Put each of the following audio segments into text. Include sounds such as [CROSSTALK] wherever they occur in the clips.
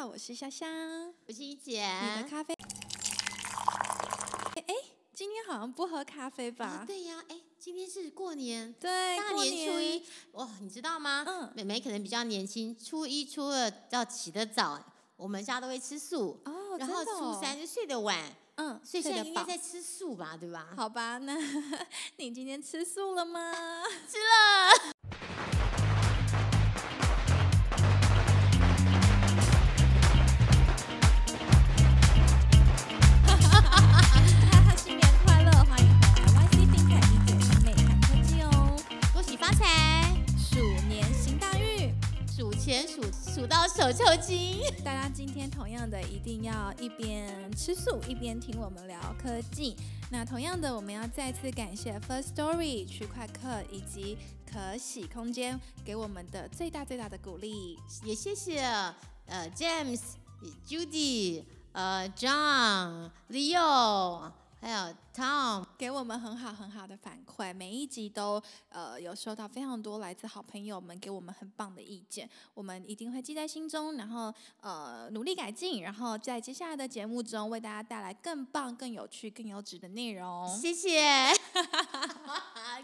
好，我是香香，我是一姐。你的咖啡？哎，今天好像不喝咖啡吧？对呀，哎，今天是过年，对，大年初一。哇，你知道吗？嗯，妹妹可能比较年轻，初一、初二要起得早，我们家都会吃素。哦，然后初三就睡得晚。嗯，所以现在应该在吃素吧，对吧？好吧，那 [LAUGHS] 你今天吃素了吗？[LAUGHS] 吃了。数数到手抽筋，大家今天同样的一定要一边吃素一边听我们聊科技。那同样的，我们要再次感谢 First Story 区块客以及可喜空间给我们的最大最大的鼓励，也谢谢呃 James、Judy、呃 John、Leo。还有 Tom 给我们很好很好的反馈，每一集都呃有收到非常多来自好朋友们给我们很棒的意见，我们一定会记在心中，然后呃努力改进，然后在接下来的节目中为大家带来更棒、更有趣、更优质的内容。谢谢。[LAUGHS]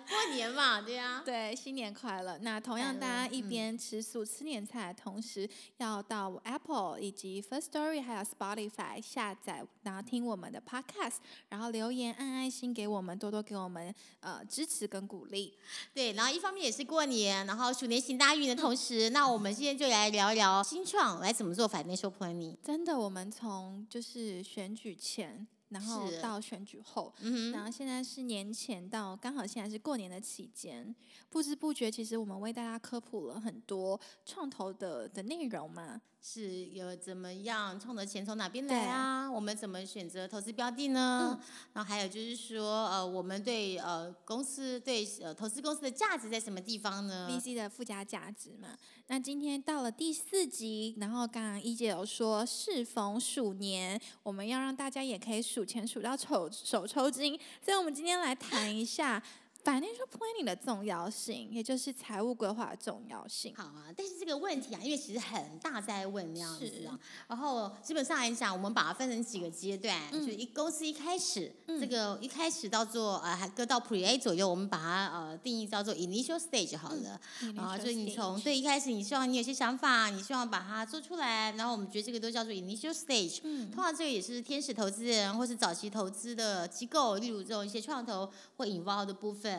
过年嘛，对呀。对，新年快乐。那同样，大家一边吃素吃年菜，同时要到 Apple 以及 First Story 还有 Spotify 下载，然后听我们的 Podcast，然后。留言按爱心给我们，多多给我们呃支持跟鼓励。对，然后一方面也是过年，然后鼠年行大运的同时，那我们今天就来聊一聊新创来怎么做 financial planning。真的，我们从就是选举前。然后到选举后，然后现在是年前到刚好现在是过年的期间，不知不觉其实我们为大家科普了很多创投的的内容嘛，是有怎么样冲的钱从哪边来啊？我们怎么选择投资标的呢？然后还有就是说，呃，我们对呃公司对呃投资公司的价值在什么地方呢？VC 的附加价值嘛。那今天到了第四集，然后刚刚一姐有说适逢鼠年，我们要让大家也可以。数钱数到手手抽筋，所以我们今天来谈一下。Financial planning 的重要性，也就是财务规划的重要性。好啊，但是这个问题啊，因为其实很大在问那样子啊。然后基本上来讲，我们把它分成几个阶段，就一公司一开始，这个一开始到做呃，还搁到 Pre A 左右，我们把它呃定义叫做 Initial Stage 好了。然后就你从对一开始，你希望你有些想法，你希望把它做出来，然后我们觉得这个都叫做 Initial Stage。嗯。通常这个也是天使投资人或是早期投资的机构，例如这种一些创投会引爆的部分。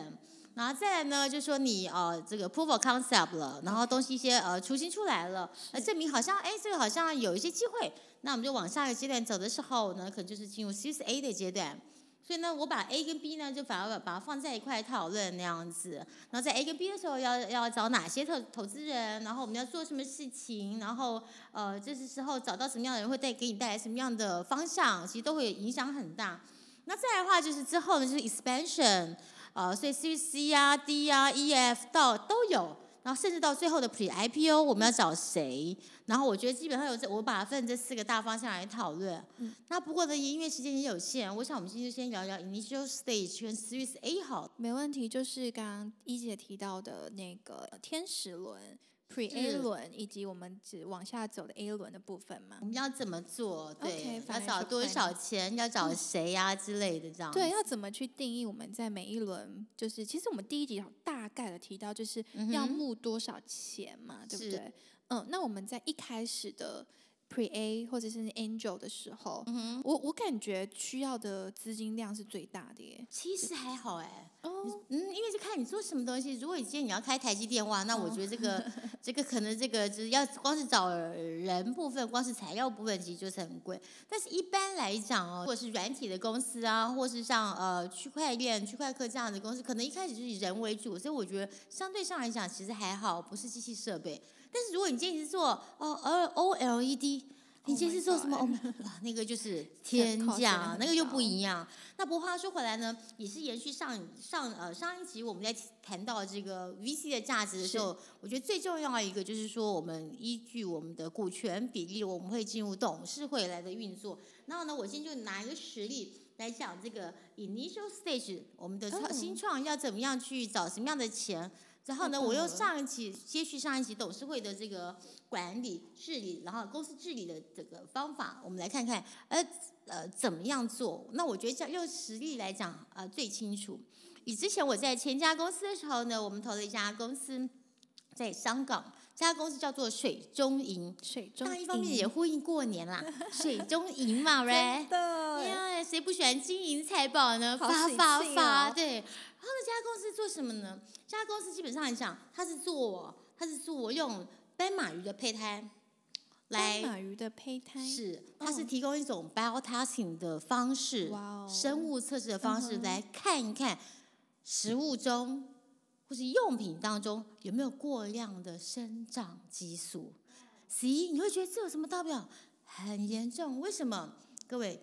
然后再来呢，就说你呃这个 proof of concept 了，然后东西一些呃雏形出来了，呃证明好像哎这个好像有一些机会，那我们就往下一个阶段走的时候呢，可能就是进入 Series A 的阶段。所以呢，我把 A 跟 B 呢就反而把把它放在一块讨论那样子。然后在 A 跟 B 的时候要要找哪些投投资人，然后我们要做什么事情，然后呃这是时候找到什么样的人会带给你带来什么样的方向，其实都会影响很大。那再来的话就是之后呢就是 expansion。呃，所以 C C 啊、D 啊、E F 到都有，然后甚至到最后的 Pre I P O，我们要找谁？然后我觉得基本上有这，我把它分这四个大方向来讨论。嗯。那不过呢，因为时间也有限，我想我们今天就先聊聊 Initial Stage 跟 Series A 好。没问题，就是刚刚一姐提到的那个天使轮。Pre A 轮以及我们只往下走的 A 轮的部分嘛，我们要怎么做？对，要找多少钱？要找谁呀之类的这样。对，要怎么去定义我们在每一轮？就是其实我们第一集大概的提到，就是要募多少钱嘛，对不对？嗯，那我们在一开始的。Pre A 或者是 Angel 的时候，我我感觉需要的资金量是最大的耶。其实还好哎，哦，嗯，因为就看你做什么东西。如果你今天你要开台积电话，那我觉得这个 [LAUGHS] 这个可能这个就是要光是找人部分，光是材料部分其实就是很贵。但是一般来讲哦，或者是软体的公司啊，或是像呃区块链、区块客这样的公司，可能一开始就是以人为主，所以我觉得相对上来讲其实还好，不是机器设备。但是如果你今天是做哦呃 O L E D，你今天是做什么？哇，那个就是天价，那个又不一样。那不过话说回来呢，也是延续上上呃上一集我们在谈到这个 V C 的价值的时候，我觉得最重要的一个就是说，我们依据我们的股权比例，我们会进入董事会来的运作。然后呢，我今天就拿一个实例来讲这个 initial stage，我们的创新创要怎么样去找什么样的钱。然后呢，我又上一期接续上一期董事会的这个管理治理，然后公司治理的这个方法，我们来看看，呃呃，怎么样做？那我觉得这用实例来讲，呃，最清楚。以之前我在前家公司的时候呢，我们投了一家公司在香港，这家公司叫做水中银。水中当然，一方面也呼应过年啦，水中银嘛，right？[LAUGHS] 真的呀，谁不喜欢金银财宝呢？发发发，哦对。然后呢，这家公司做什么呢？这家公司基本上来讲，它是做它是做用斑马鱼的胚胎来斑马鱼的胚胎是，它是嗯提供一种 biotesting 的方式，生物测试的方式嗯来看一看食物中或是用品当中有没有过量的生长激素。C，你会觉得这有什么大不了？很严重，为什么？各位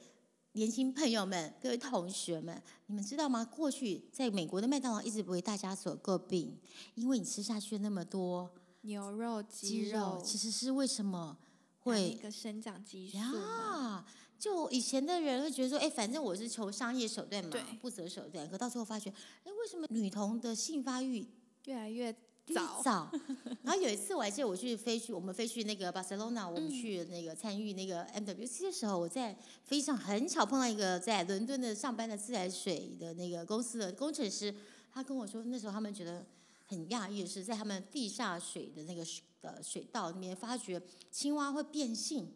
年轻朋友们，各位同学们，你们知道吗？过去在美国的麦当劳一直为大家所诟病，因为你吃下去那么多牛肉、鸡鸡肉，其实是为什么会一个生长激素嘛，呀，就以前的人会觉得说，哎，反正我是求商业手段嘛，不择手段。可到最后发觉，哎，为什么女童的性发育越来越越早，早？[LAUGHS] 然后有一次我还记得我去飞去，我们飞去那个巴塞罗那，我们嗯去那个参与那个 MWC 的时候，我在飞机上很巧碰到一个在伦敦的上班的自来水的那个公司的工程师，他跟我说，那时候他们觉得很讶异的是，在他们地下水的那个水的水道里面，发觉青蛙会变性。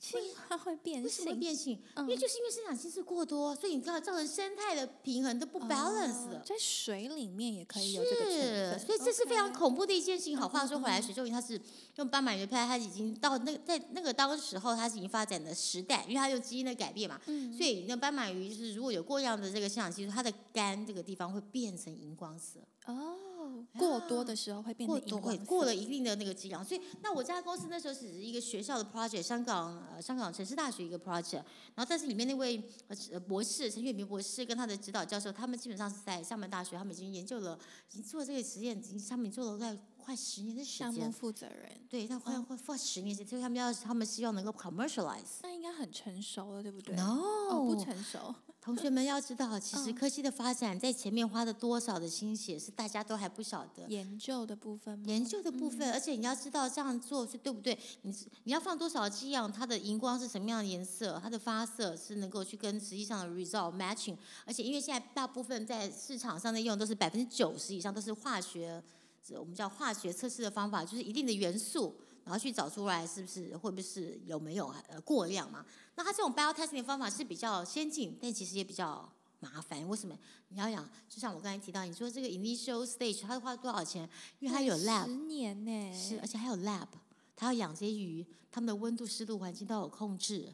青蛙会变为什么会性，变性？嗯因为就是因为生长激素过多，所以你知道造成生态的平衡都不 balance 了。哦在水里面也可以有这个成是，分，所以这是非常恐怖的一件事情。好话说回来，水中鱼它是用斑马鱼胚，它已经到那个在那个当时候，它是已经发展的时代，因为它有基因的改变嘛，嗯。所以那斑马鱼就是如果有过量的这个生长激素，它的肝这个地方会变成荧光色。哦，过多的时候会变过多成荧光色会过了一定的那个剂量，所以那我家公司那时候只是一个学校的 project，香港呃香港城市大学一个 project，然后但是里面那位呃呃博士陈雪明博士跟他的指导教授，他们基本上是在厦门大学，他们已经研究了，已经做这个实验，已经他们做了快快十年的时项目间，负责人，对，他快快快十年时间，所以他们要他们希望能够 commercialize。那应该很成熟了，对不对 No，、哦，不成熟，同学们要知道，其实嗯科技的发展在前面花了多少的心血，是大家都还不晓得。研究的部分吗？研究的部分，而且你要知道这样做是对不对？你你要放多少剂量，它的荧光是什么样的颜色，它的发色是能够去跟实际上的 result matching。而且因为现在大部分在市场上在用都是百分之九十以上都是化学，这我们叫化学测试的方法，就是一定的元素，然后去找出来是不是会不会是有没有呃过量嘛？那它这种 biotesting 的方法是比较先进，但其实也比较麻烦。为什么？你要想，就像我刚才提到，你说这个 initial stage 它花多少钱？因为它有 lab，十年呢，是，而且还有 lab，它要养这些鱼，它们的温度、湿度、环境都有控制。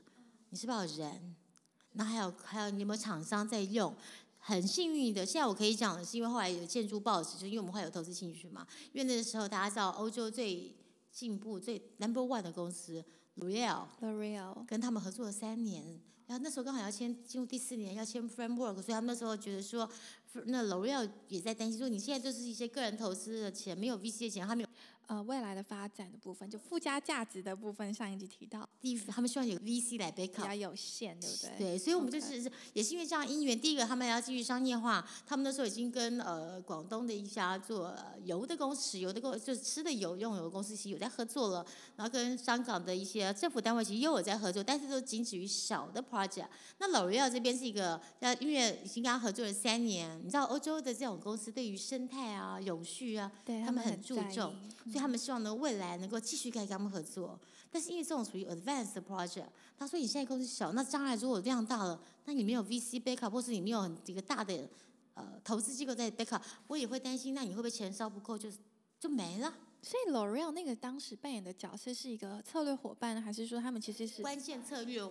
你是不是要有人？那还有还有，你有没有厂商在用？很幸运的，现在我可以讲的是，因为后来有建筑报纸，就是因为我们后来有投资兴趣嘛。因为那个时候大家知道，欧洲最进步、最 number one 的公司 L'Oreal，L'Oreal，跟他们合作了三年，然后那时候刚好要签进入第四年要签 framework，所以他们那时候觉得说，那 L'Oreal 也在担心说，你现在就是一些个人投资的钱，没有 VC 的钱，他没有呃，未来的发展的部分，就附加价值的部分，上一集提到第，他们希望有 VC 来 back 比较。有限，对不对？对，所以我们就是也是因为这样因缘，第一个他们要继续商业化，他们那时候已经跟呃广东的一家做呃油的公司、石油的公就是吃的油用油的公司其实有在合作了，然后跟香港的一些政府单位其实又有在合作，但是都仅止于小的 project。那老 real 这边是一个，那，因为已经跟他合作了三年，你知道欧洲的这种公司对于生态啊、永续啊，对他们很很注重所以他们希望呢未来能够继续跟他们合作。但是因为这种属于 advanced 的 project，他说你现在公司小，那将来如果量大了，那你没有 VC backup，或是你没有很一个大的呃投资机构在 backup，我也会担心，那你会不会钱烧不够就就没了？所以 L'Oreal 那个当时扮演的角色是一个策略伙伴，还是说他们其实是关键策略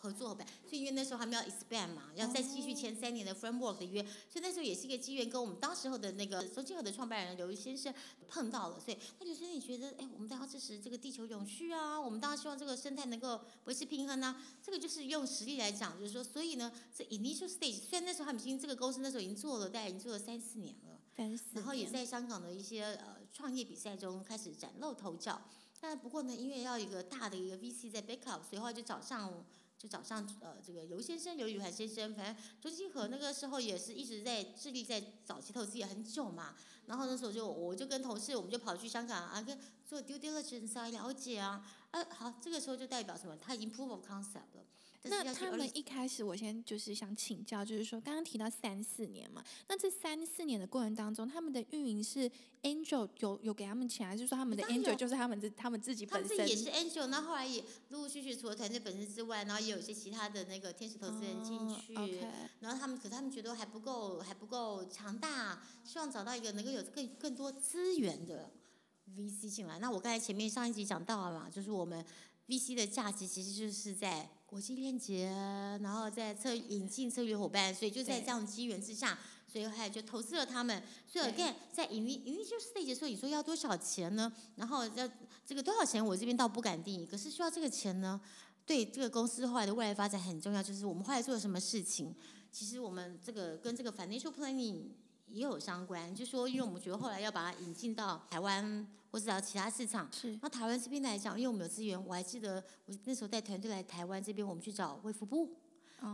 合作伙伴，所以因为那时候还没有 expand 嘛，要再继续签三年的 framework 的约，所以那时候也是一个机缘，跟我们当时候的那个中金和的创办人刘先生碰到了，所以他就说你觉得，哎，我们当然要支持这个地球永续啊，我们当然希望这个生态能够维持平衡啊，这个就是用实力来讲，就是说，所以呢，这 initial stage 虽然那时候他们已经这个公司那时候已经做了，大概已经做了三四年了。三四然后也在香港的一些呃创业比赛中开始崭露头角。但不过呢，因为要有一个大的一个 VC 在 backup，所以后来就找上就早上呃这个刘先生刘宇涵先生，反正周星河那个时候也是一直在致力在早期投资也很久嘛。然后那时候就我就跟同事我们就跑去香港啊，跟做 due diligence 啊，了解啊，呃好，这个时候就代表什么？他已经 proof of concept 了。那他们一开始，我先就是想请教，就是说刚刚提到三四年嘛，那这三四年的过程当中，他们的运营是 Angel 有有给他们钱，还是说他们的 Angel 就是他们自他们自己本身？他们自己也是 Angel，那后来也陆陆续续除了团队本身之外，然后也有一些其他的那个天使投资人进去，然后他们可他们觉得还不够还不够强大，希望找到一个能够有更更多资源的 VC 进来。那我刚才前面上一集讲到了嘛，就是我们 VC 的价值其实就是在。国际链接，然后在策引进策略伙伴，所以就在这样的机缘之下，所以后来就投资了他们。所以 again，在 initial stage 的时候，你说要多少钱呢？然后要这个多少钱，我这边倒不敢定义。可是需要这个钱呢，对这个公司后来的未来发展很重要。就是我们后来做了什么事情，其实我们这个跟这个 financial planning 也有相关。就说因为我们觉得后来要把它引进到台湾。或者到其他市场，是那台湾这边来讲，因为我们有资源，我还记得我那时候带团队来台湾这边，我们去找卫福部，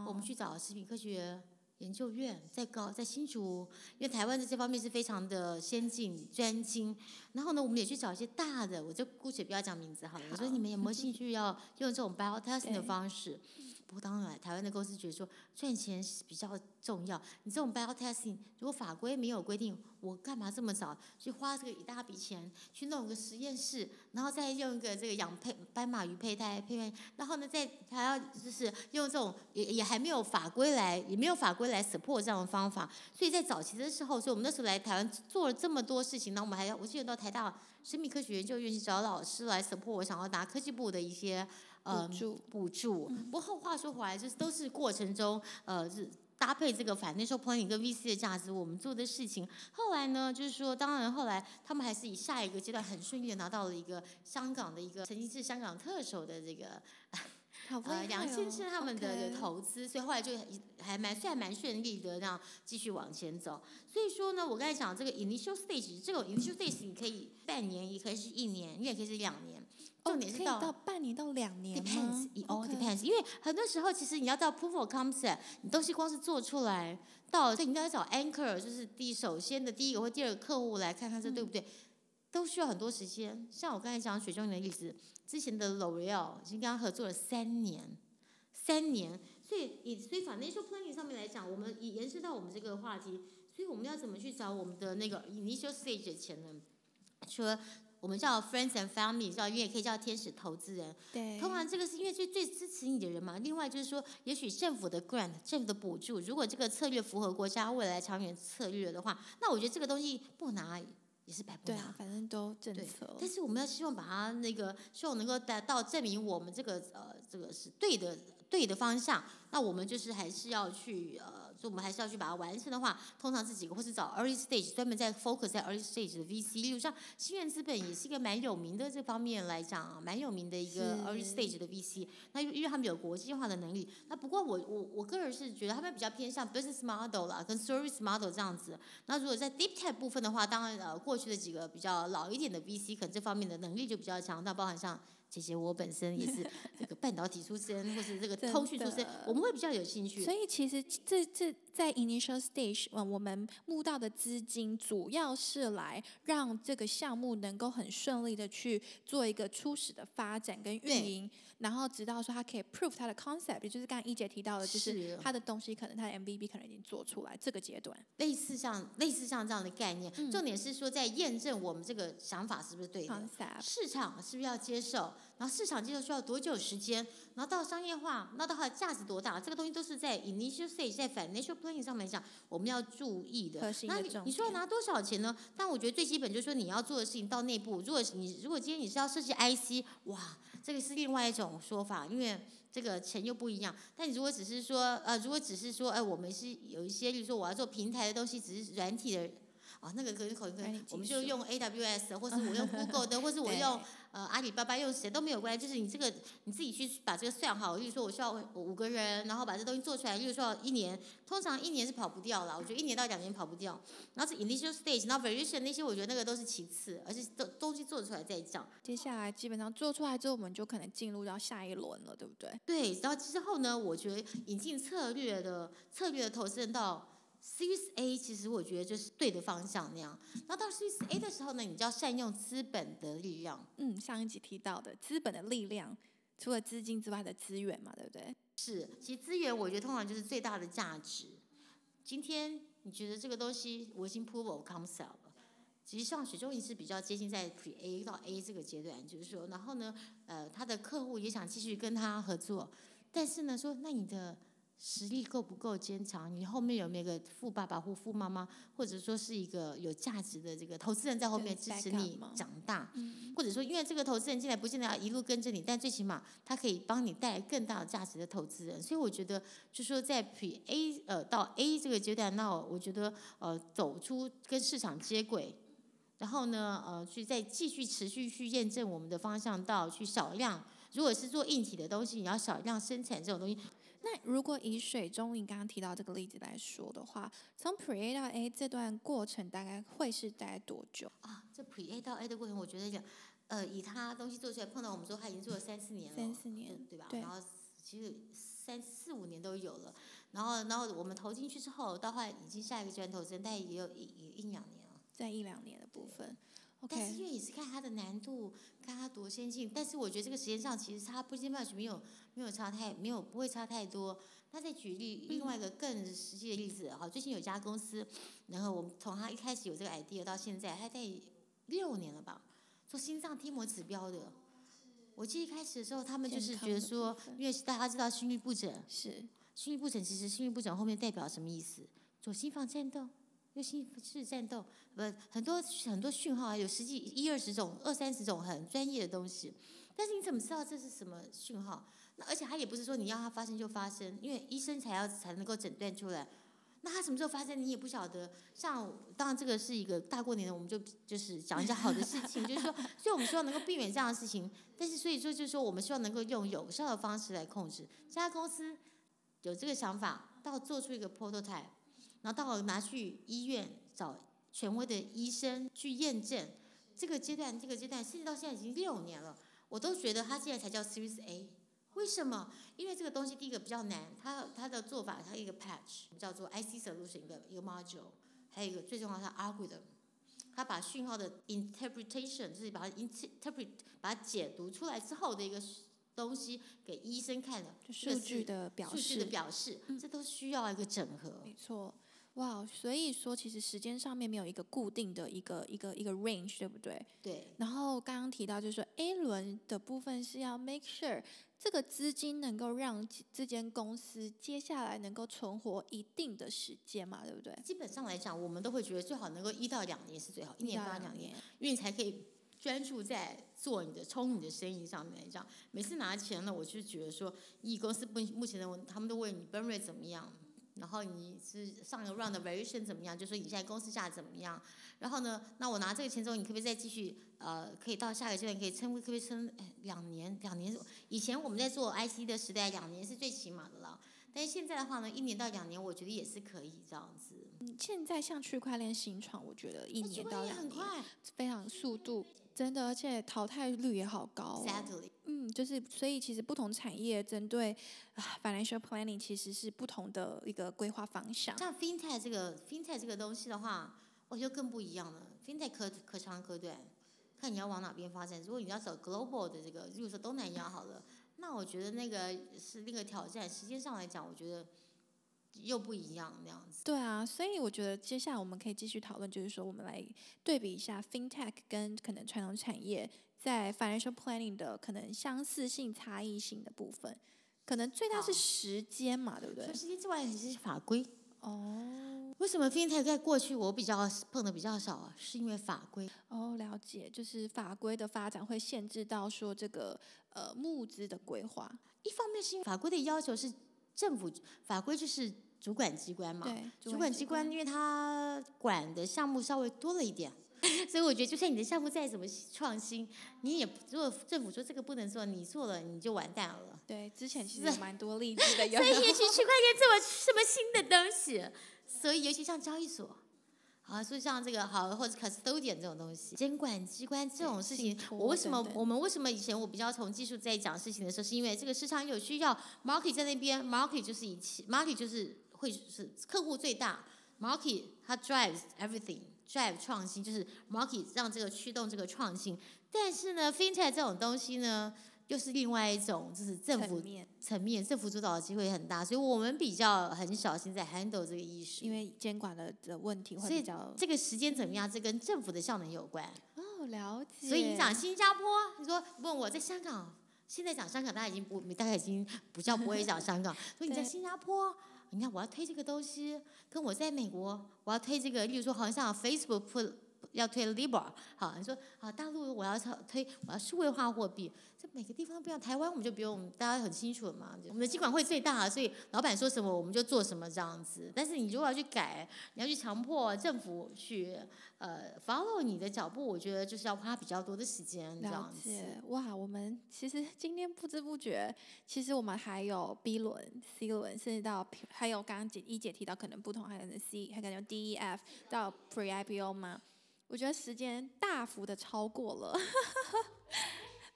我们去找食品科学研究院，在高在新竹，因为台湾在这方面是非常的先进专精。然后呢，我们也去找一些大的，我就姑且不要讲名字好了。我说你们有没有 [LAUGHS] 兴趣要用这种 bio testing 的方式？不过当然，台湾的公司觉得说赚钱是比较重要。你这种 bio testing，如果法规没有规定，我干嘛这么早去花这个一大笔钱去弄个实验室，然后再用一个这个养胚斑马鱼胚胎胚胎，然后呢再还要就是用这种也也还没有法规来，也没有法规来 support 这样的方法。所以在早期的时候，所以我们那时候来台湾做了这么多事情，那我们还要我记得到台大生命科学研究院去找老师来 support 我想要拿科技部的一些。补助，补助。不过话说回来，就是都是过程中，呃，是搭配这个 financial planning 跟 VC 的价值，我们做的事情。后来呢，就是说，当然后来他们还是以下一个阶段很顺利的拿到了一个香港的一个曾经是香港特首的这个，呃，梁先生他们的投资，所以后来就还蛮算蛮顺利的，这样继续往前走。所以说呢，我刚才讲这个 initial stage，这个 initial stage 你可以半年，也可以是一年，你也可以是两年。重点是到半年到两年吗？Depends，哦，depends，因为很多时候其实你要到 proof of concept，你东西光是做出来，到所以你要找 anchor，就是第首先的第一个或第二个客户来看看这对不对，都需要很多时间。像我刚才讲水中的例子，之前的 L'Oreal 已经跟他合作了三年，三年，所以以所以 financial planning 上面来讲，我们以延伸到我们这个话题，所以我们要怎么去找我们的那个 initial stage 的钱呢？除了我们叫 friends and family，叫因为也可以叫天使投资人。对。通常这个是因为最最支持你的人嘛。另外就是说，也许政府的 grant，政府的补助，如果这个策略符合国家未来长远策略的话，那我觉得这个东西不拿也是白不拿。对啊，反正都政策。但是我们要希望把它那个，希望能够达到证明我们这个呃这个是对的对的方向。那我们就是还是要去呃。所以我们还是要去把它完成的话，通常是几个，或是找 early stage 专门在 focus 在 early stage 的 VC，例如像新源资本也是一个蛮有名的这方面来讲啊，蛮有名的一个 early stage 的 VC。那因为他们有国际化的能力，那不过我我我个人是觉得他们比较偏向 business model 啦，跟 service model 这样子。那如果在 deep tech 部分的话，当然呃过去的几个比较老一点的 VC，可能这方面的能力就比较强，那包含像。谢谢，我本身也是 [LAUGHS] 这个半导体出身，或是这个通讯出身，我们会比较有兴趣。所以其实这这在 initial stage，嗯我们募到的资金主要是来让这个项目能够很顺利的去做一个初始的发展跟运营。然后直到说它可以 prove 它的 concept，也就是刚刚一姐提到的，就是它的东西可能它的 MVP 可能已经做出来，这个阶段类似像类似像这样的概念，重点是说在验证我们这个想法是不是对的，市场是不是要接受，然后市场接受需要多久时间，然后到商业化，那到它的价值多大，这个东西都是在 initial stage 在 financial planning 上面讲我们要注意的。那你你说要拿多少钱呢？但我觉得最基本就是说你要做的事情到内部，如果你如果今天你是要设计 IC，哇。这个是另外一种说法，因为这个钱又不一样。但你如果只是说，呃，如果只是说，哎，我们是有一些，比如说我要做平台的东西，只是软体的，啊，那个可以可能管理我们就用 AWS，或是我用 [LAUGHS] Google 的，或是我用呃阿里巴巴用谁都没有关系，就是你这个你自己去把这个算好。例如说，我需要五个人，然后把这东西做出来。例如说一年，通常一年是跑不掉了，我觉得一年到两年跑不掉。然后是 initial stage，然后 variation 那些，我觉得那个都是其次，而且都东西做出来再讲。接下来基本上做出来之后，我们就可能进入到下一轮了，对不对？对，然后之后呢，我觉得引进策略的策略的投资人到 Series A，其实我觉得就是对的方向那样。然后到 Series A 的时候呢，你就要善用资本的力量。嗯，上一集提到的资本的力量，除了资金之外的资源嘛，对不对？是，其实资源我觉得通常就是最大的价值。今天你觉得这个东西我已经 prove of concept 了，其实像雪中银是比较接近在 Pre A 到 A 这个阶段，就是说，然后呢，呃，他的客户也想继续跟他合作，但是呢，说那你的实力够不够坚强？你后面有没有个富爸爸或富妈妈，或者说是一个有价值的这个投资人在后面支持你长大？嗯，或者说，因为这个投资人进来不见得要一路跟着你，但最起码他可以帮你带来更大的价值的投资人。所以我觉得，就说在 Pre A 呃到 A 这个阶段，那我觉得呃走出跟市场接轨，然后呢呃去再继续持续去验证我们的方向到去少量。如果是做硬体的东西，你要少量生产这种东西，那如果以水中你刚刚提到这个例子来说的话，从 Pre A 到 A 这段过程大概会是大概多久？啊，这 Pre A 到 A 的过程，我觉得讲，呃，以他东西做出来，碰到我们说他已经做了三四年了，三四年对吧？对然后其实三四五年都有了，然后然后我们投进去之后，到后来已经下一个阶段投资人，大概也有一一一两年了。在一两年的部分但是因为也是看它的难度，看它多先进。但是我觉得这个时间上其实差不间 much 没有没有差太没有不会差太多。那再举例另外一个更实际的例子，哈，最近有家公司，然后我们从他一开始有这个 idea 到现在，他在六年了吧，做心脏贴膜指标的。我记得一开始的时候，他们就是觉得说，因为大家知道心律不整，是心律不整其实心律不整后面代表什么意思？左心房颤动，右心室颤动，不很多很多讯号啊，有十几一二十种、二三十种很专业的东西。但是你怎么知道这是什么讯号？那而且它也不是说你要它发生就发生，因为医生才要才能够诊断出来。那它什么时候发生你也不晓得。像当然这个是一个大过年的，我们就就是讲一下好的事情，[LAUGHS] 就是说，所以我们希望能够避免这样的事情。但是所以说就是说，我们希望能够用有效的方式来控制。这家公司有这个想法，到做出一个 prototype，然后到拿去医院找权威的医生去验证。这个阶段，这个阶段，甚至到现在已经六年了，我都觉得它现在才叫 Series A。为什么？因为这个东西第一个比较难，它它的做法，它一个 patch 叫做 IC solution 一个一个 module，还有一个最重要的是 algorithm，它把讯号的 interpretation 就是把它 interpret 把它解读出来之后的一个东西给医生看的，数据的表数据的，表示，这都需要一个整合。没错。哇，所以说其实时间上面没有一个固定的一个一个一个 range，对不对？对，然后刚刚提到就是说 A 轮的部分是要 make sure 这个资金能够让这间公司接下来能够存活一定的时间嘛，对不对？基本上来讲，我们都会觉得最好能够一到两年是最好，一年到到两年，，因为你才可以专注在做你的冲你的生意上面来讲。每次拿钱呢，我就觉得说，以公司目目前的问，他们都问你 burn rate 怎么样，然后你是上一个 round 的 variation 怎么样，就说你现在公司价怎么样。然后呢，那我拿这个钱之后，你可不可以再继续呃，可以到下个阶段可以撑，可不可以撑哎两年？两年以前我们在做 IC 的时代，两年是最起码的了。但是现在的话呢，一年到两年，我觉得也是可以这样子。嗯现在像区块链新创，我觉得一年到两年很快非常速度，真的，而且淘汰率也好高。嗯，就是所以其实不同产业针对啊 financial planning 其实是不同的一个规划方向。像 fintech 这个 fintech 这个东西的话，我觉得更不一样了。fintech 可可长可短，看你要往哪边发展。如果你要走 global 的这个，如果说东南亚好了，那我觉得那个是那个挑战。时间上来讲，我觉得又不一样那样子。对啊，所以我觉得接下来我们可以继续讨论，就是说我们来对比一下 fintech 跟可能传统产业在 financial planning 的可能相似性、差异性的部分。可能最大是时间嘛，对不对除？时间之外，其实是法规。哦为什么 fintech 在过去我比较碰的比较少啊？是因为法规。哦，了解，就是法规的发展会限制到说这个呃募资的规划。一方面是因为法规的要求是政府法规就是主管机关嘛，对，主管机关因为他管的项目稍微多了一点。[LAUGHS] 所以我觉得，就算你的项目再怎么创新，你也如果政府说这个不能做，你做了你就完蛋了。对，之前其实有蛮多例子的。所以，也许区块链这么什么新的东西，所以尤其像交易所，啊，所以像这个好或者 custodian 这种东西，监管机关这种事情，我为什么我们为什么以前我比较从技术在讲事情的时候，是因为这个市场有需要，market 在那边，market 就是一切，market 就是会是客户最大，market 它 drives everything。drive 创新就是 market 让这个驱动这个创新，但是呢，fintech 这种东西呢，又是另外一种，就是政府层面，政府主导的机会很大，所以我们比较很小心在 handle 这个意识，因为监管的的问题会比较。这个时间怎么样？这跟政府的效能有关。哦，了解。所以你讲新加坡，你说问我在香港，现在讲香港，大家已经不，大概已经不叫不会讲香港。[LAUGHS] 所以你在新加坡。你看，我要推这个东西，跟我在美国，我要推这个，例如说，好像 Facebook 要推 Libra，好，你说啊，大陆我要推，我要数位化货币。这每个地方不一样，台湾我们就不用，大家很清楚了嘛。我们的监管会最大，所以老板说什么我们就做什么这样子。但是你如果要去改，你要去强迫政府去呃 follow 你的脚步，我觉得就是要花比较多的时间这样子。哇，我们其实今天不知不觉，其实我们还有 B 轮、C 轮，甚至到还有刚刚姐一姐提到可能不同，还有 C，还可能 D、E、F 到 Pre IPO 吗？我觉得时间大幅的超过了。[LAUGHS]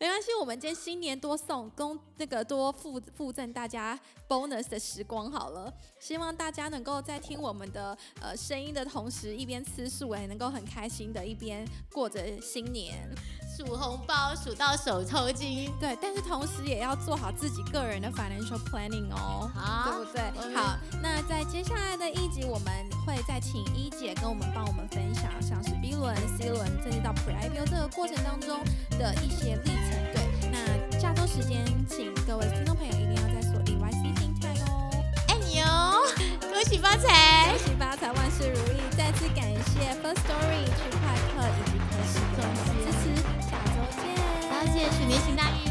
没关系，我们今天新年多送公那个多附附赠大家 bonus 的时光好了，希望大家能够在听我们的呃声音的同时，一边吃素，也能够很开心的一边过着新年，数红包数到手抽筋。对，但是同时也要做好自己个人的 financial planning 哦，对不对？好，那在接下来的一集，我们会再请一姐跟我们帮我们分享，像是轮、C 轮，甚至到 Pre IPO 这个过程当中的一些历程。对，那下周时间，请各位听众朋友一定要在锁定 YC 心态哦，爱你哦，恭喜发财，恭喜发财，万事如意。再次感谢 First Story 区块客以及科西的支持，下周见，谢谢鼠年行大运。